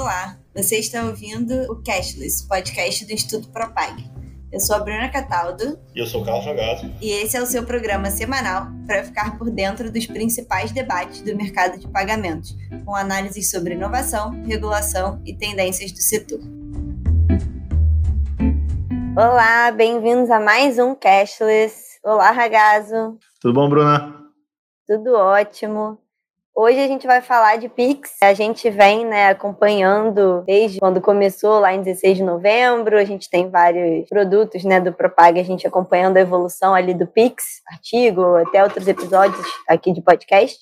Olá, você está ouvindo o Cashless, podcast do Instituto Propag. Eu sou a Bruna Cataldo. E eu sou o Carlos Jogado. E esse é o seu programa semanal para ficar por dentro dos principais debates do mercado de pagamentos, com análises sobre inovação, regulação e tendências do setor. Olá, bem-vindos a mais um Cashless. Olá, Ragazo. Tudo bom, Bruna? Tudo ótimo. Hoje a gente vai falar de Pix. A gente vem né, acompanhando desde quando começou, lá em 16 de novembro. A gente tem vários produtos né, do Propag, a gente acompanhando a evolução ali do Pix, artigo, até outros episódios aqui de podcast.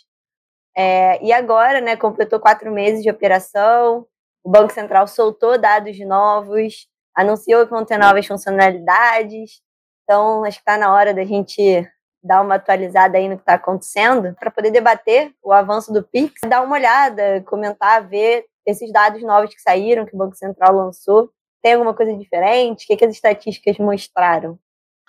É, e agora, né, completou quatro meses de operação. O Banco Central soltou dados novos, anunciou que vão ter novas funcionalidades. Então, acho que está na hora da gente dar uma atualizada aí no que está acontecendo, para poder debater o avanço do Pix, dar uma olhada, comentar, ver esses dados novos que saíram, que o Banco Central lançou. Tem alguma coisa diferente? O que, que as estatísticas mostraram?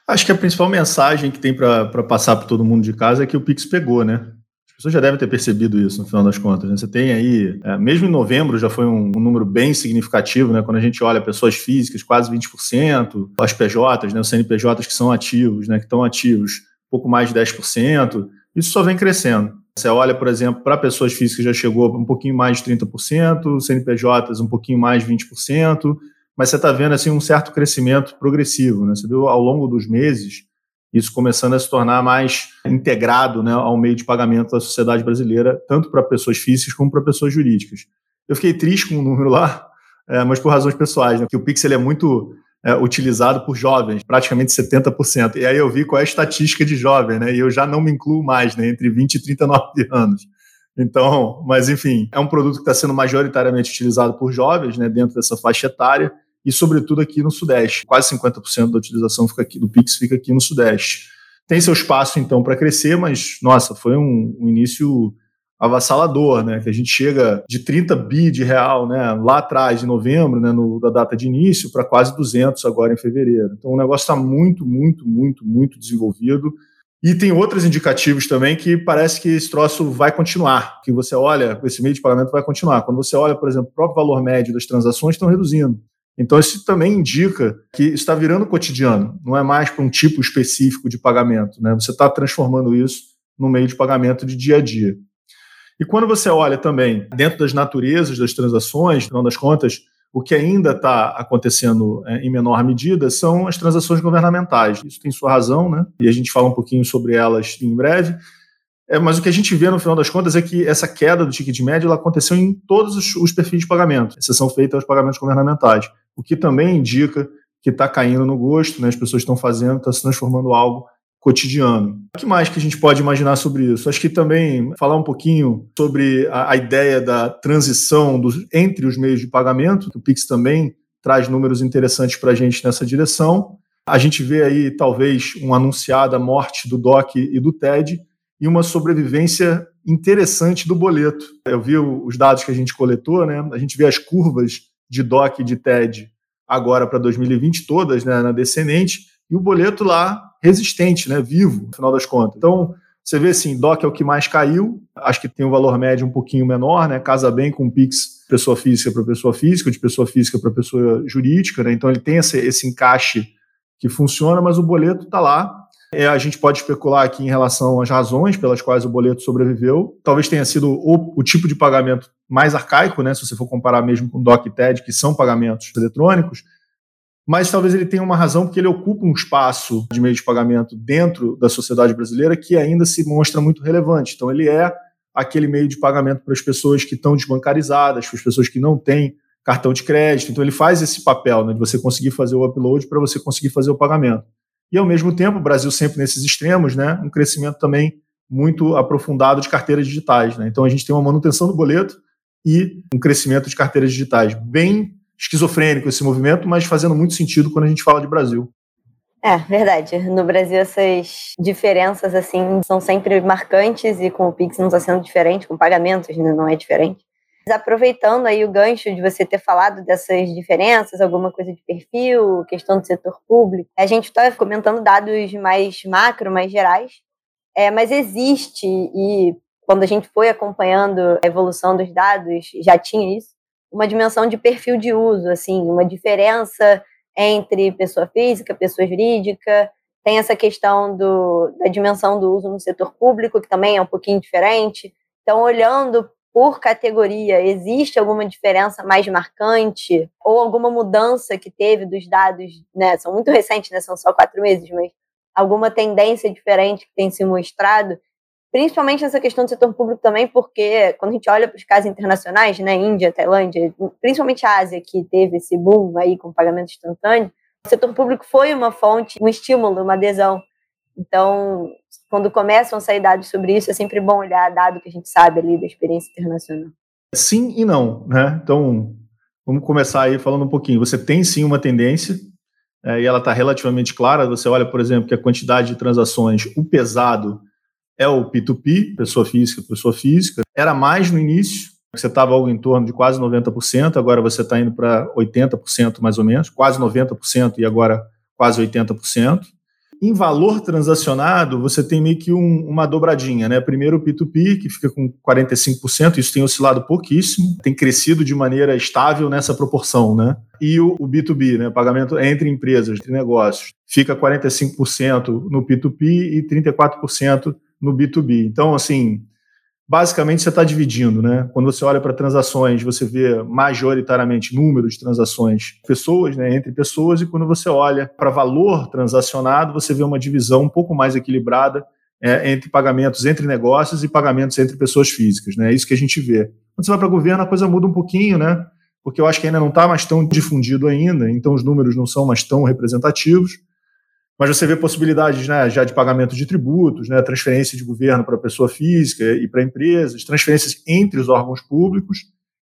Acho que a principal mensagem que tem para passar para todo mundo de casa é que o Pix pegou, né? As pessoas já devem ter percebido isso no final das contas. Né? Você tem aí, é, mesmo em novembro já foi um, um, número bem significativo, né? Quando a gente olha pessoas físicas, quase 20%, as PJs, né? Os CNPJs que são ativos, né? Que estão ativos pouco mais de 10%, isso só vem crescendo. Você olha, por exemplo, para pessoas físicas já chegou um pouquinho mais de 30%, CNPJs um pouquinho mais de 20%, mas você está vendo assim um certo crescimento progressivo. Né? Você viu ao longo dos meses isso começando a se tornar mais integrado né, ao meio de pagamento da sociedade brasileira, tanto para pessoas físicas como para pessoas jurídicas. Eu fiquei triste com o número lá, é, mas por razões pessoais, né? que o Pix ele é muito é, utilizado por jovens, praticamente 70%. E aí eu vi qual é a estatística de jovem, né? E eu já não me incluo mais, né? Entre 20 e 39 anos. Então, mas enfim, é um produto que está sendo majoritariamente utilizado por jovens, né? Dentro dessa faixa etária e, sobretudo, aqui no Sudeste. Quase 50% da utilização fica aqui, do Pix fica aqui no Sudeste. Tem seu espaço, então, para crescer, mas, nossa, foi um, um início avassalador, né? Que a gente chega de 30 bi de real, né? Lá atrás, em novembro, né? No, da data de início, para quase 200 agora em fevereiro. Então o negócio está muito, muito, muito, muito desenvolvido. E tem outros indicativos também que parece que esse troço vai continuar. Que você olha, esse meio de pagamento vai continuar. Quando você olha, por exemplo, o próprio valor médio das transações estão reduzindo. Então, isso também indica que está virando cotidiano, não é mais para um tipo específico de pagamento. Né? Você está transformando isso no meio de pagamento de dia a dia. E quando você olha também dentro das naturezas das transações, no final das contas, o que ainda está acontecendo é, em menor medida são as transações governamentais. Isso tem sua razão, né? E a gente fala um pouquinho sobre elas em breve. É, mas o que a gente vê no final das contas é que essa queda do ticket médio aconteceu em todos os, os perfis de pagamento, exceção feita aos pagamentos governamentais, o que também indica que está caindo no gosto, né? as pessoas estão fazendo, está se transformando algo cotidiano. O que mais que a gente pode imaginar sobre isso? Acho que também falar um pouquinho sobre a, a ideia da transição dos, entre os meios de pagamento, que o Pix também traz números interessantes para a gente nessa direção. A gente vê aí, talvez, uma anunciada morte do DOC e do TED e uma sobrevivência interessante do boleto. Eu vi os dados que a gente coletou, né? a gente vê as curvas de DOC e de TED agora para 2020, todas né, na descendente, e o boleto lá resistente, né, vivo, no final das contas. Então, você vê assim, DOC é o que mais caiu, acho que tem um valor médio um pouquinho menor, né, casa bem com PIX pessoa física para pessoa física, de pessoa física para pessoa jurídica, né, então ele tem esse, esse encaixe que funciona, mas o boleto está lá. É, a gente pode especular aqui em relação às razões pelas quais o boleto sobreviveu. Talvez tenha sido o, o tipo de pagamento mais arcaico, né, se você for comparar mesmo com DOC e TED, que são pagamentos eletrônicos, mas talvez ele tenha uma razão porque ele ocupa um espaço de meio de pagamento dentro da sociedade brasileira que ainda se mostra muito relevante. Então, ele é aquele meio de pagamento para as pessoas que estão desbancarizadas, para as pessoas que não têm cartão de crédito. Então, ele faz esse papel né, de você conseguir fazer o upload para você conseguir fazer o pagamento. E, ao mesmo tempo, o Brasil sempre nesses extremos, né, um crescimento também muito aprofundado de carteiras digitais. Né? Então, a gente tem uma manutenção do boleto e um crescimento de carteiras digitais bem esquizofrênico esse movimento, mas fazendo muito sentido quando a gente fala de Brasil. É, verdade. No Brasil essas diferenças assim são sempre marcantes e com o Pix não está sendo diferente, com pagamentos né, não é diferente. Mas aproveitando aí o gancho de você ter falado dessas diferenças, alguma coisa de perfil, questão do setor público, a gente está comentando dados mais macro, mais gerais, é, mas existe e quando a gente foi acompanhando a evolução dos dados já tinha isso uma dimensão de perfil de uso, assim, uma diferença entre pessoa física, pessoa jurídica, tem essa questão do, da dimensão do uso no setor público, que também é um pouquinho diferente. Então, olhando por categoria, existe alguma diferença mais marcante ou alguma mudança que teve dos dados, né? São muito recentes, né? São só quatro meses, mas alguma tendência diferente que tem se mostrado, principalmente nessa questão do setor público também, porque quando a gente olha para os casos internacionais, né? Índia, Tailândia, principalmente a Ásia, que teve esse boom aí com pagamento instantâneo, o setor público foi uma fonte, um estímulo, uma adesão. Então, quando começam a sair dados sobre isso, é sempre bom olhar dado que a gente sabe ali da experiência internacional. Sim e não, né? Então, vamos começar aí falando um pouquinho. Você tem sim uma tendência, é, e ela está relativamente clara. Você olha, por exemplo, que a quantidade de transações, o pesado é o P2P, pessoa física, pessoa física. Era mais no início, você estava algo em torno de quase 90%, agora você está indo para 80% mais ou menos, quase 90% e agora quase 80%. Em valor transacionado, você tem meio que um, uma dobradinha, né? Primeiro o P2P, que fica com 45%, isso tem oscilado pouquíssimo, tem crescido de maneira estável nessa proporção, né? E o, o B2B, né? Pagamento entre empresas, entre negócios, fica 45% no P2P e 34% no B2B. Então, assim, basicamente você está dividindo, né? Quando você olha para transações, você vê majoritariamente número de transações pessoas, né, entre pessoas, e quando você olha para valor transacionado, você vê uma divisão um pouco mais equilibrada é, entre pagamentos entre negócios e pagamentos entre pessoas físicas, né? É isso que a gente vê. Quando você vai para governo, a coisa muda um pouquinho, né? Porque eu acho que ainda não está mais tão difundido ainda, então os números não são mais tão representativos mas você vê possibilidades né, já de pagamento de tributos, né, transferência de governo para pessoa física e para empresas, transferências entre os órgãos públicos,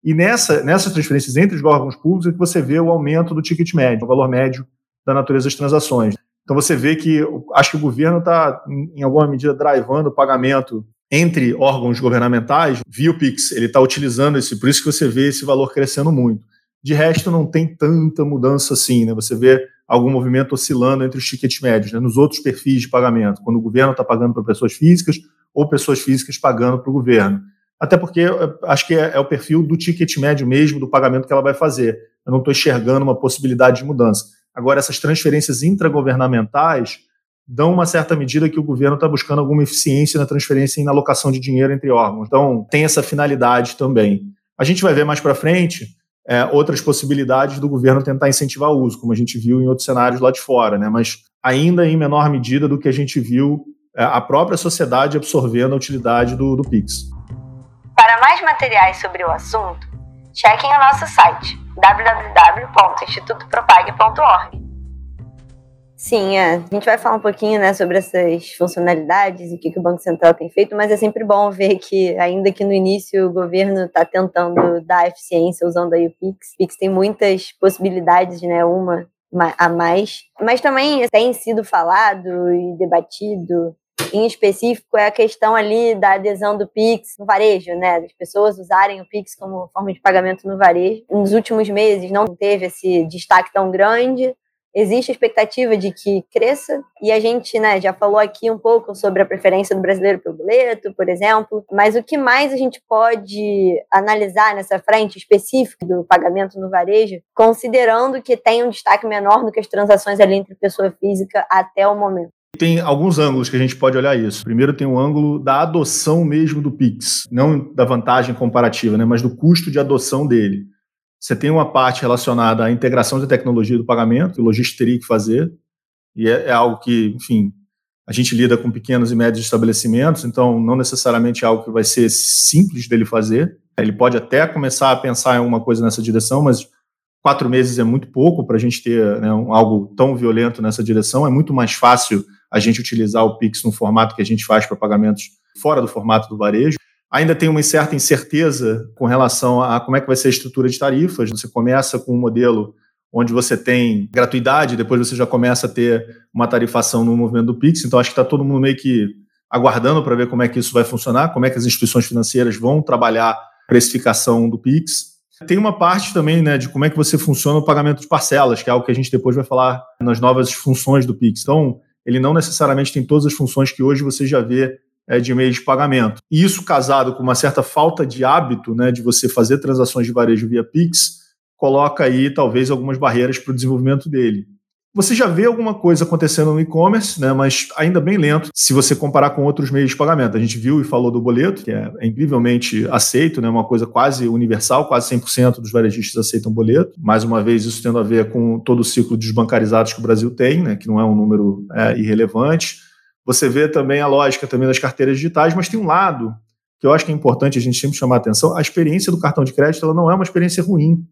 e nessa, nessas transferências entre os órgãos públicos é que você vê o aumento do ticket médio, o valor médio da natureza das transações. Então você vê que acho que o governo está, em alguma medida, drivando o pagamento entre órgãos governamentais via o Pix. Ele está utilizando esse, por isso que você vê esse valor crescendo muito. De resto, não tem tanta mudança assim, né? Você vê algum movimento oscilando entre os tickets médios, né, nos outros perfis de pagamento, quando o governo está pagando para pessoas físicas ou pessoas físicas pagando para o governo. Até porque acho que é, é, o perfil do ticket médio mesmo, do pagamento que ela vai fazer. Eu não estou enxergando uma possibilidade de mudança. Agora, essas transferências intragovernamentais dão uma certa medida que o governo está buscando alguma eficiência na transferência e na alocação de dinheiro entre órgãos. Então, tem essa finalidade também. A gente vai ver mais para frente é, outras possibilidades do governo tentar incentivar o uso, como a gente viu em outros cenários lá de fora, né? mas ainda em menor medida do que a gente viu é, a própria sociedade absorvendo a utilidade do, do Pix. Para mais materiais sobre o assunto, chequem o nosso site www.institutopropag.org. Sim, é. a gente vai falar um pouquinho né, sobre essas funcionalidades e o que, que o Banco Central tem feito, mas é sempre bom ver que, ainda que no início o governo está tentando dar eficiência usando aí o Pix, o Pix tem muitas possibilidades, né, uma a mais, mas também tem sido falado e debatido em específico é a questão ali da adesão do Pix no varejo, né? Das pessoas usarem o Pix como forma de pagamento no varejo. Nos últimos meses não teve esse destaque tão grande, existe a expectativa de que cresça, e a gente né, já falou aqui um pouco sobre a preferência do brasileiro pelo boleto, por exemplo, mas o que mais a gente pode analisar nessa frente específica do pagamento no varejo, considerando que tem um destaque menor do que as transações ali entre pessoa física até o momento? Tem alguns ângulos que a gente pode olhar isso. Primeiro tem o ângulo da adoção mesmo do Pix, não da vantagem comparativa, né, mas do custo de adoção dele. Você tem uma parte relacionada à integração de tecnologia do pagamento, que o lojista teria que fazer, e é, é, algo que, enfim, a gente lida com pequenos e médios estabelecimentos, então não necessariamente é algo que vai ser simples dele fazer. Ele pode até começar a pensar em alguma coisa nessa direção, mas quatro meses é muito pouco para a gente ter né, um, algo tão violento nessa direção. É muito mais fácil a gente utilizar o Pix no formato que a gente faz para pagamentos fora do formato do varejo. Ainda tem uma certa incerteza com relação a como é que vai ser a estrutura de tarifas. Você começa com um modelo onde você tem gratuidade, depois você já começa a ter uma tarifação no movimento do Pix. Então, acho que está todo mundo meio que aguardando para ver como é que isso vai funcionar, como é que as instituições financeiras vão trabalhar a precificação do Pix. Tem uma parte também né, de como é que você funciona o pagamento de parcelas, que é algo que a gente depois vai falar nas novas funções do Pix. Então, ele não necessariamente tem todas as funções que hoje você já vê de meio de pagamento. E isso casado com uma certa falta de hábito né, de você fazer transações de varejo via Pix, coloca aí talvez algumas barreiras para o desenvolvimento dele. Você já vê alguma coisa acontecendo no e-commerce, né, mas ainda bem lento se você comparar com outros meios de pagamento. A gente viu e falou do boleto, que é, é incrivelmente aceito, né, uma coisa quase universal, quase 100% dos varejistas aceitam boleto. Mais uma vez, isso tendo a ver com todo o ciclo de desbancarizados que o Brasil tem, né, que não é um número é, irrelevante. Você vê também a lógica também das carteiras digitais, mas tem um lado que eu acho que é importante a gente sempre chamar a atenção. A experiência do cartão de crédito ela não é uma experiência ruim.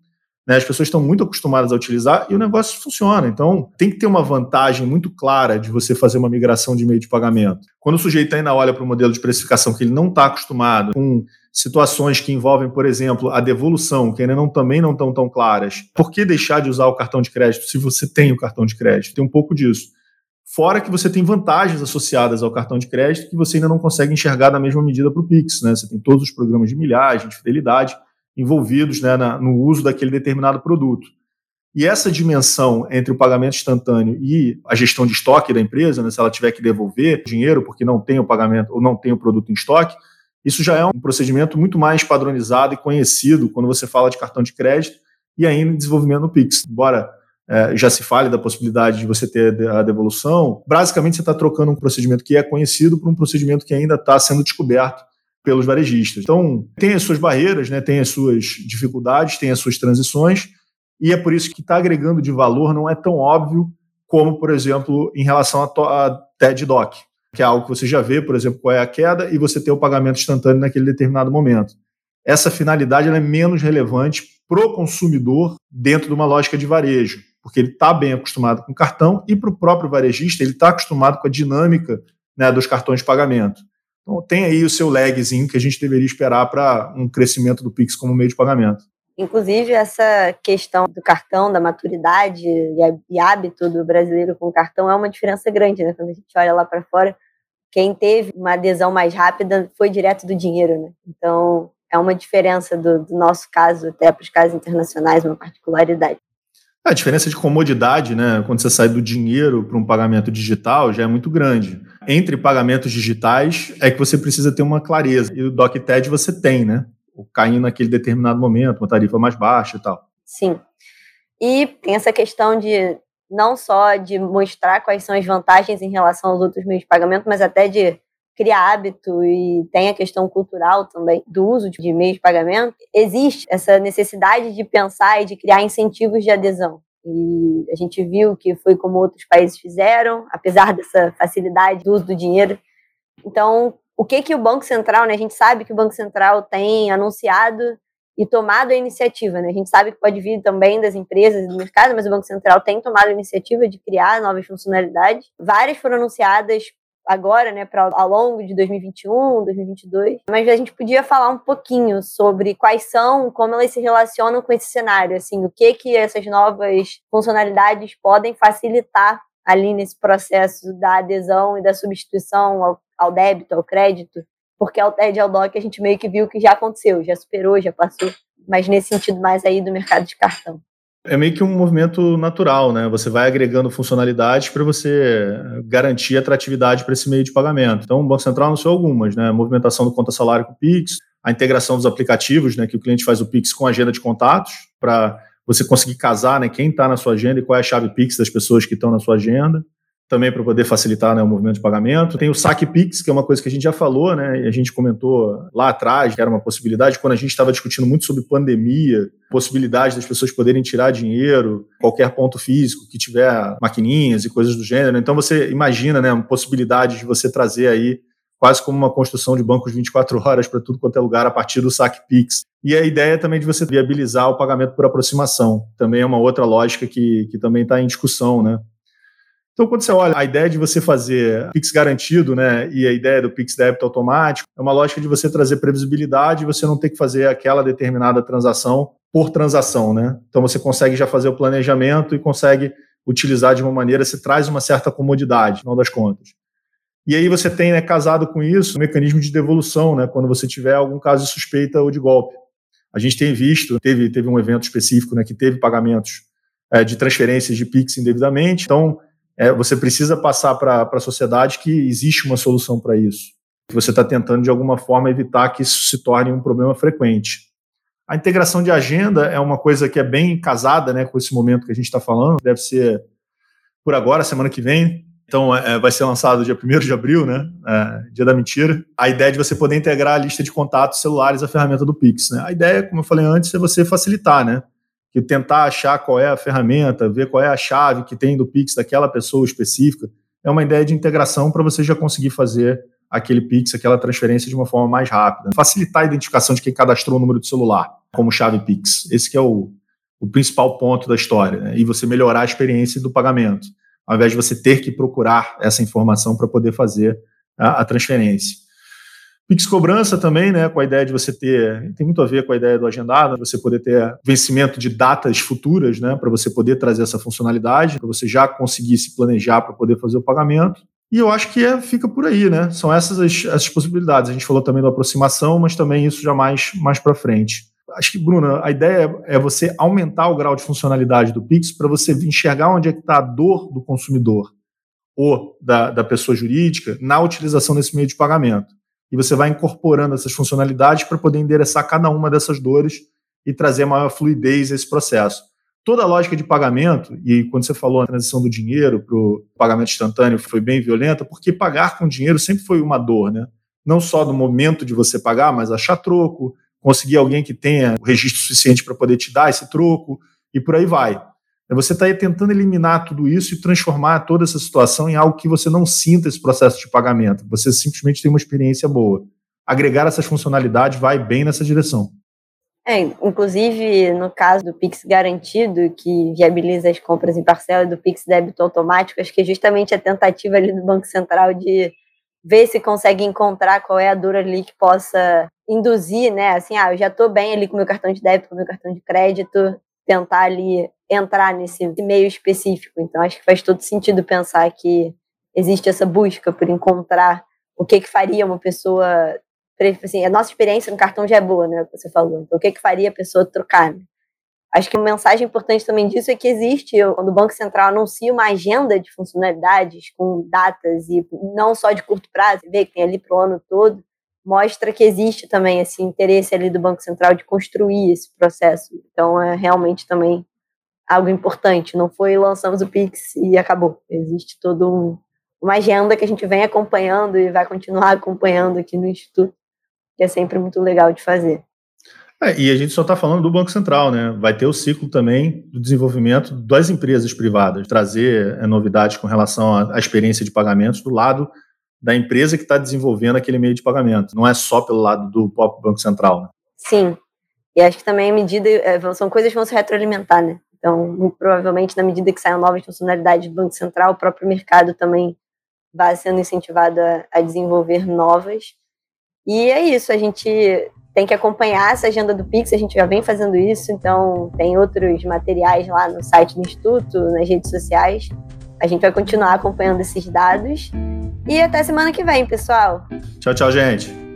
Né? As pessoas estão muito acostumadas a utilizar e o negócio funciona. Então, tem que ter uma vantagem muito clara de você fazer uma migração de meio de pagamento. Quando o sujeito ainda olha para o modelo de precificação que ele não está acostumado, com situações que envolvem, por exemplo, a devolução, que ainda não, também não estão tão claras, por que deixar de usar o cartão de crédito se você tem o cartão de crédito? Tem um pouco disso. Fora que você tem vantagens associadas ao cartão de crédito que você ainda não consegue enxergar da mesma medida para o Pix. Né? Você tem todos os programas de milhagem, de fidelidade, envolvidos né, na, no uso daquele determinado produto. E essa dimensão entre o pagamento instantâneo e a gestão de estoque da empresa, né, se ela tiver que devolver dinheiro porque não tem o pagamento ou não tem o produto em estoque, isso já é um procedimento muito mais padronizado e conhecido quando você fala de cartão de crédito e ainda em desenvolvimento no Pix. Embora é, já se fale da possibilidade de você ter a devolução, basicamente você está trocando um procedimento que é conhecido para um procedimento que ainda está sendo descoberto pelos varejistas. Então, tem as suas barreiras, né, tem as suas dificuldades, tem as suas transições, e é por isso que está agregando de valor não é tão óbvio como, por exemplo, em relação a, TED Doc, que é algo que você já vê, por exemplo, qual é a queda, e você tem o pagamento instantâneo naquele determinado momento. Essa finalidade é menos relevante para o consumidor dentro de uma lógica de varejo, porque ele está bem acostumado com cartão e para o próprio varejista ele está acostumado com a dinâmica né, dos cartões de pagamento. Então, tem aí o seu lagzinho que a gente deveria esperar para um crescimento do Pix como meio de pagamento. Inclusive, essa questão do cartão, da maturidade e hábito do brasileiro com o cartão é uma diferença grande, né? Quando a gente olha lá para fora, quem teve uma adesão mais rápida foi direto do dinheiro, né? Então, é uma diferença do, do nosso caso, até para os casos internacionais, uma particularidade. A diferença de comodidade, né, quando você sai do dinheiro para um pagamento digital, já é muito grande. Entre pagamentos digitais é que você precisa ter uma clareza. E o DocTed você tem, né? O caindo naquele determinado momento, uma tarifa mais baixa e tal. Sim. E tem essa questão de não só de mostrar quais são as vantagens em relação aos outros meios de pagamento, mas até de criar hábito e tem a questão cultural também do uso de meios de pagamento, existe essa necessidade de pensar e de criar incentivos de adesão. E a gente viu que foi como outros países fizeram, apesar dessa facilidade do uso do dinheiro. Então, o que que o Banco Central, né? A gente sabe que o Banco Central tem anunciado e tomado a iniciativa, né? A gente sabe que pode vir também das empresas e do mercado, mas o Banco Central tem tomado a iniciativa de criar novas funcionalidades. Várias foram anunciadas agora, né, para ao longo de 2021, 2022. Mas a gente podia falar um pouquinho sobre quais são, como elas se relacionam com esse cenário, assim, o que que essas novas funcionalidades podem facilitar ali nesse processo da adesão e da substituição ao, ao débito, ao crédito, porque ao TED e ao DOC a gente meio que viu que já aconteceu, já superou, já passou, mas nesse sentido mais aí do mercado de cartão é meio que um movimento natural, né? Você vai agregando funcionalidades para você garantir atratividade para esse meio de pagamento. Então, o Banco Central anunciou algumas, né? A movimentação do conta salário com o Pix, a integração dos aplicativos, né? Que o cliente faz o Pix com a agenda de contatos para você conseguir casar, né? Quem está na sua agenda e qual é a chave Pix das pessoas que estão na sua agenda também para poder facilitar né, o movimento de pagamento. Tem o Saque Pix, que é uma coisa que a gente já falou, né? E a gente comentou lá atrás, que era uma possibilidade, quando a gente estava discutindo muito sobre pandemia, possibilidade das pessoas poderem tirar dinheiro, qualquer ponto físico que tiver maquininhas e coisas do gênero. Então você imagina, né, possibilidade de você trazer aí quase como uma construção de bancos 24 horas para tudo quanto é lugar a partir do Saque Pix. E a ideia também de você viabilizar o pagamento por aproximação. Também é uma outra lógica que, que também está em discussão, né? Então, quando você olha a ideia de você fazer Pix garantido, né, e a ideia do Pix débito automático, é uma lógica de você trazer previsibilidade e você não ter que fazer aquela determinada transação por transação, né? Então você consegue já fazer o planejamento e consegue utilizar de uma maneira, você traz uma certa comodidade, no final das contas. E aí você tem, né, casado com isso, um mecanismo de devolução, né, quando você tiver algum caso de suspeita ou de golpe. A gente tem visto, teve, teve um evento específico, né, que teve pagamentos é, de transferências de Pix indevidamente, então é, você precisa passar para a sociedade que existe uma solução para isso. você está tentando, de alguma forma, evitar que isso se torne um problema frequente. A integração de agenda é uma coisa que é bem casada né, com esse momento que a gente está falando. Deve ser por agora, semana que vem. Então, é, vai ser lançado dia 1 de abril, né? É, dia da mentira. A ideia é de você poder integrar a lista de contatos celulares à ferramenta do Pix. Né? A ideia, como eu falei antes, é você facilitar, né? Que tentar achar qual é a ferramenta, ver qual é a chave que tem do Pix daquela pessoa específica. É uma ideia de integração para você já conseguir fazer aquele Pix, aquela transferência de uma forma mais rápida. Facilitar a identificação de quem cadastrou o número de celular como chave Pix. Esse é o, o principal ponto da história. Né? E você melhorar a experiência do pagamento, ao invés de você ter que procurar essa informação para poder fazer a, a, transferência. Pix cobrança também, né, com a ideia de você ter, tem muito a ver com a ideia do agendado, você poder ter vencimento de datas futuras, né, para você poder trazer essa funcionalidade, para você já conseguir se planejar para poder fazer o pagamento. E eu acho que é, fica por aí, né? São essas as, as, possibilidades. A gente falou também da aproximação, mas também isso já mais, mais para frente. Acho que, Bruna, a ideia é você aumentar o grau de funcionalidade do Pix para você enxergar onde é que está a dor do consumidor ou da, da pessoa jurídica na utilização desse meio de pagamento. E você vai incorporando essas funcionalidades para poder endereçar cada uma dessas dores e trazer maior fluidez a esse processo toda a lógica de pagamento, e quando você falou a transição do dinheiro para o pagamento instantâneo foi bem violenta, porque pagar com dinheiro sempre foi uma dor, né? Não só no momento de você pagar, mas achar troco, conseguir alguém que tenha o registro suficiente para poder te dar esse troco, e por aí vai. Você está tentando eliminar tudo isso e transformar toda essa situação em algo que você não sinta esse processo de pagamento. Você simplesmente tem uma experiência boa. Agregar essas funcionalidades vai bem nessa direção. É, inclusive, no caso do Pix garantido, que viabiliza as compras em parcela do Pix débito automático, acho que é justamente a tentativa ali do Banco Central de ver se consegue encontrar qual é a dor ali que possa induzir, né? Assim, ah, eu já estou bem ali com meu cartão de débito, com meu cartão de crédito, tentar ali entrar nesse meio específico. Então, acho que faz todo sentido pensar que existe essa busca por encontrar o que, que faria uma pessoa assim, a nossa experiência no cartão já é boa, né? Você falou. Então, o que, que faria a pessoa trocar? Né? Acho que uma mensagem importante também disso é que existe, quando o Banco Central anuncia uma agenda de funcionalidades com datas e não só de curto prazo, vê que tem ali para o ano todo, mostra que existe também esse interesse ali do Banco Central de construir esse processo. Então, é realmente também algo importante. Não foi lançamos o Pix e acabou. Existe todo um, uma agenda que a gente vem acompanhando e vai continuar acompanhando aqui no Instituto que é sempre muito legal de fazer. É, e a gente só está falando do Banco Central, né? Vai ter o ciclo também do desenvolvimento das empresas privadas, trazer é, novidades com relação à, experiência de pagamentos do lado da empresa que está desenvolvendo aquele meio de pagamento. Não é só pelo lado do próprio Banco Central, né? Sim. E acho que também a medida é, são coisas que vão se retroalimentar, né? Então, provavelmente, na medida que saiam novas funcionalidades do Banco Central, o próprio mercado também vai sendo incentivado a, a desenvolver novas. E é isso, a gente tem que acompanhar essa agenda do Pix, a gente já vem fazendo isso, então tem outros materiais lá no site do Instituto, nas redes sociais. A gente vai continuar acompanhando esses dados. E até semana que vem, pessoal. Tchau, tchau, gente.